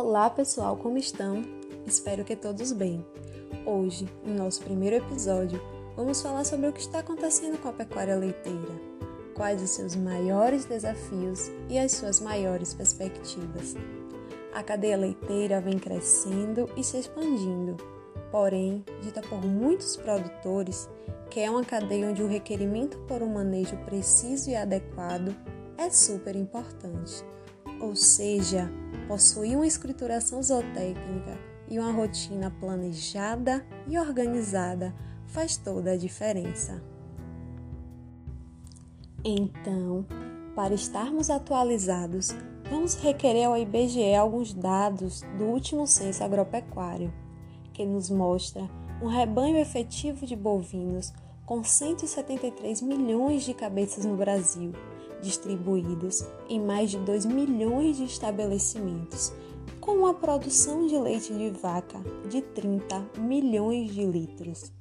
Olá pessoal, como estão? Espero que todos bem. Hoje, no nosso primeiro episódio, vamos falar sobre o que está acontecendo com a pecuária leiteira, quais os seus maiores desafios e as suas maiores perspectivas. A cadeia leiteira vem crescendo e se expandindo, porém, dita por muitos produtores que é uma cadeia onde o requerimento por um manejo preciso e adequado é super importante. Ou seja, possuir uma escrituração zootécnica e uma rotina planejada e organizada faz toda a diferença. Então, para estarmos atualizados, vamos requerer ao IBGE alguns dados do último censo agropecuário, que nos mostra um rebanho efetivo de bovinos com 173 milhões de cabeças no Brasil distribuídos em mais de 2 milhões de estabelecimentos, com uma produção de leite de vaca de 30 milhões de litros.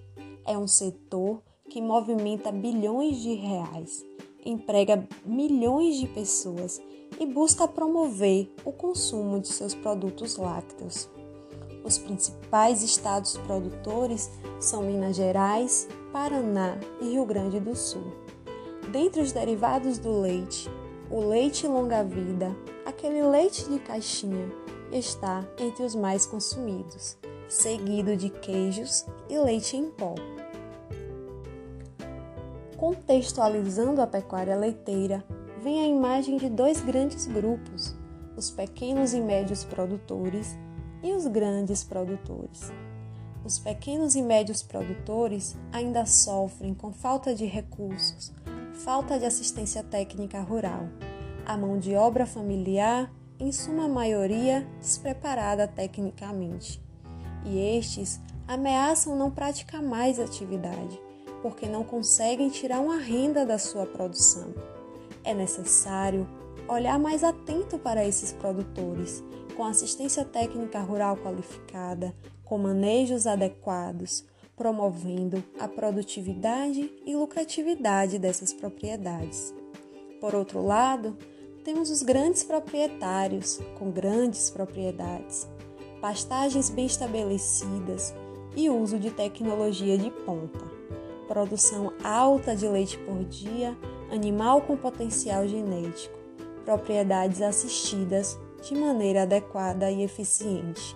É um setor que movimenta bilhões de reais, emprega milhões de pessoas e busca promover o consumo de seus produtos lácteos. Os principais estados produtores são Minas Gerais, Paraná e Rio Grande do Sul. Dentre os derivados do leite, o leite longa-vida, aquele leite de caixinha, está entre os mais consumidos, seguido de queijos e leite em pó. Contextualizando a pecuária leiteira, vem a imagem de dois grandes grupos, os pequenos e médios produtores e os grandes produtores. Os pequenos e médios produtores ainda sofrem com falta de recursos, falta de assistência técnica rural, a mão de obra familiar, em suma maioria, despreparada tecnicamente. E estes ameaçam não praticar mais atividade, porque não conseguem tirar uma renda da sua produção. É necessário olhar mais atento para esses produtores, com assistência técnica rural qualificada, com manejos adequados, promovendo a produtividade e lucratividade dessas propriedades. Por outro lado, temos os grandes proprietários com grandes propriedades, pastagens bem estabelecidas e uso de tecnologia de ponta, produção alta de leite por dia, animal com potencial genético, propriedades assistidas de maneira adequada e eficiente.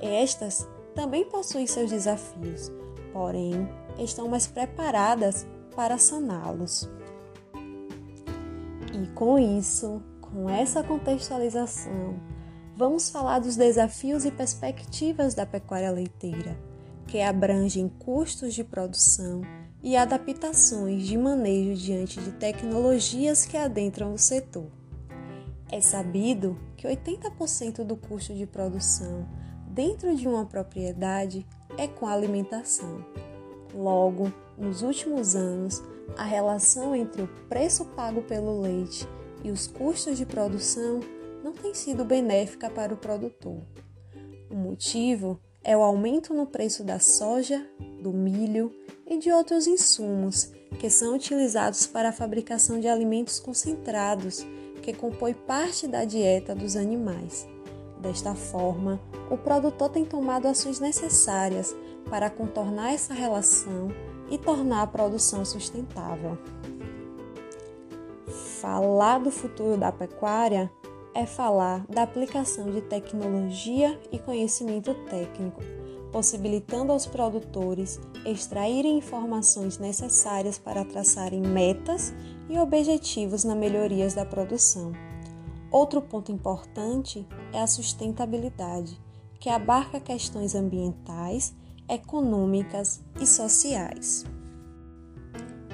Estas também possuem seus desafios, porém estão mais preparadas para saná-los. E com isso, com essa contextualização, vamos falar dos desafios e perspectivas da pecuária leiteira, que abrangem custos de produção e adaptações de manejo diante de tecnologias que adentram o setor. É sabido que 80% do custo de produção dentro de uma propriedade é com a alimentação. Logo, nos últimos anos, a relação entre o preço pago pelo leite e os custos de produção não tem sido benéfica para o produtor. O motivo é o aumento no preço da soja, do milho e de outros insumos que são utilizados para a fabricação de alimentos concentrados que compõem parte da dieta dos animais. Desta forma, o produtor tem tomado ações necessárias para contornar essa relação e tornar a produção sustentável. Falar do futuro da pecuária é falar da aplicação de tecnologia e conhecimento técnico, possibilitando aos produtores extraírem informações necessárias para traçarem metas e objetivos na melhorias da produção. Outro ponto importante é a sustentabilidade, que abarca questões ambientais, econômicas e sociais.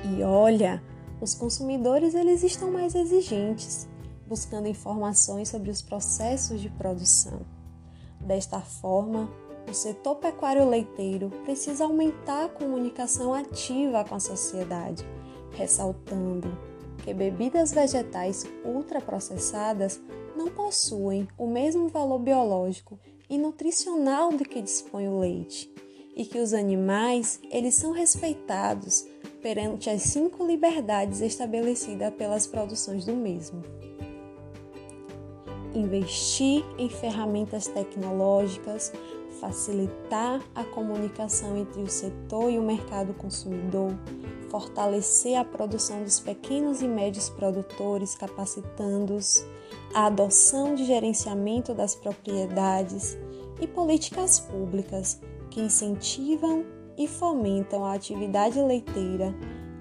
E olha, os consumidores eles estão mais exigentes, buscando informações sobre os processos de produção. Desta forma, o setor pecuário leiteiro precisa aumentar a comunicação ativa com a sociedade, ressaltando que bebidas vegetais ultraprocessadas não possuem o mesmo valor biológico e nutricional de que dispõe o leite, e que os animais eles são respeitados perante as cinco liberdades estabelecidas pelas produções do mesmo. investir em ferramentas tecnológicas, facilitar a comunicação entre o setor e o mercado consumidor, fortalecer a produção dos pequenos e médios produtores, capacitando-os, a adoção de gerenciamento das propriedades e políticas públicas que incentivam e fomentam a atividade leiteira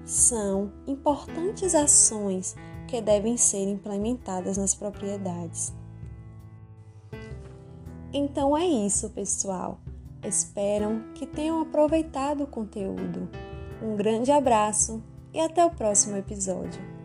são importantes ações que devem ser implementadas nas propriedades. Então é isso, pessoal. Espero que tenham aproveitado o conteúdo. Um grande abraço e até o próximo episódio.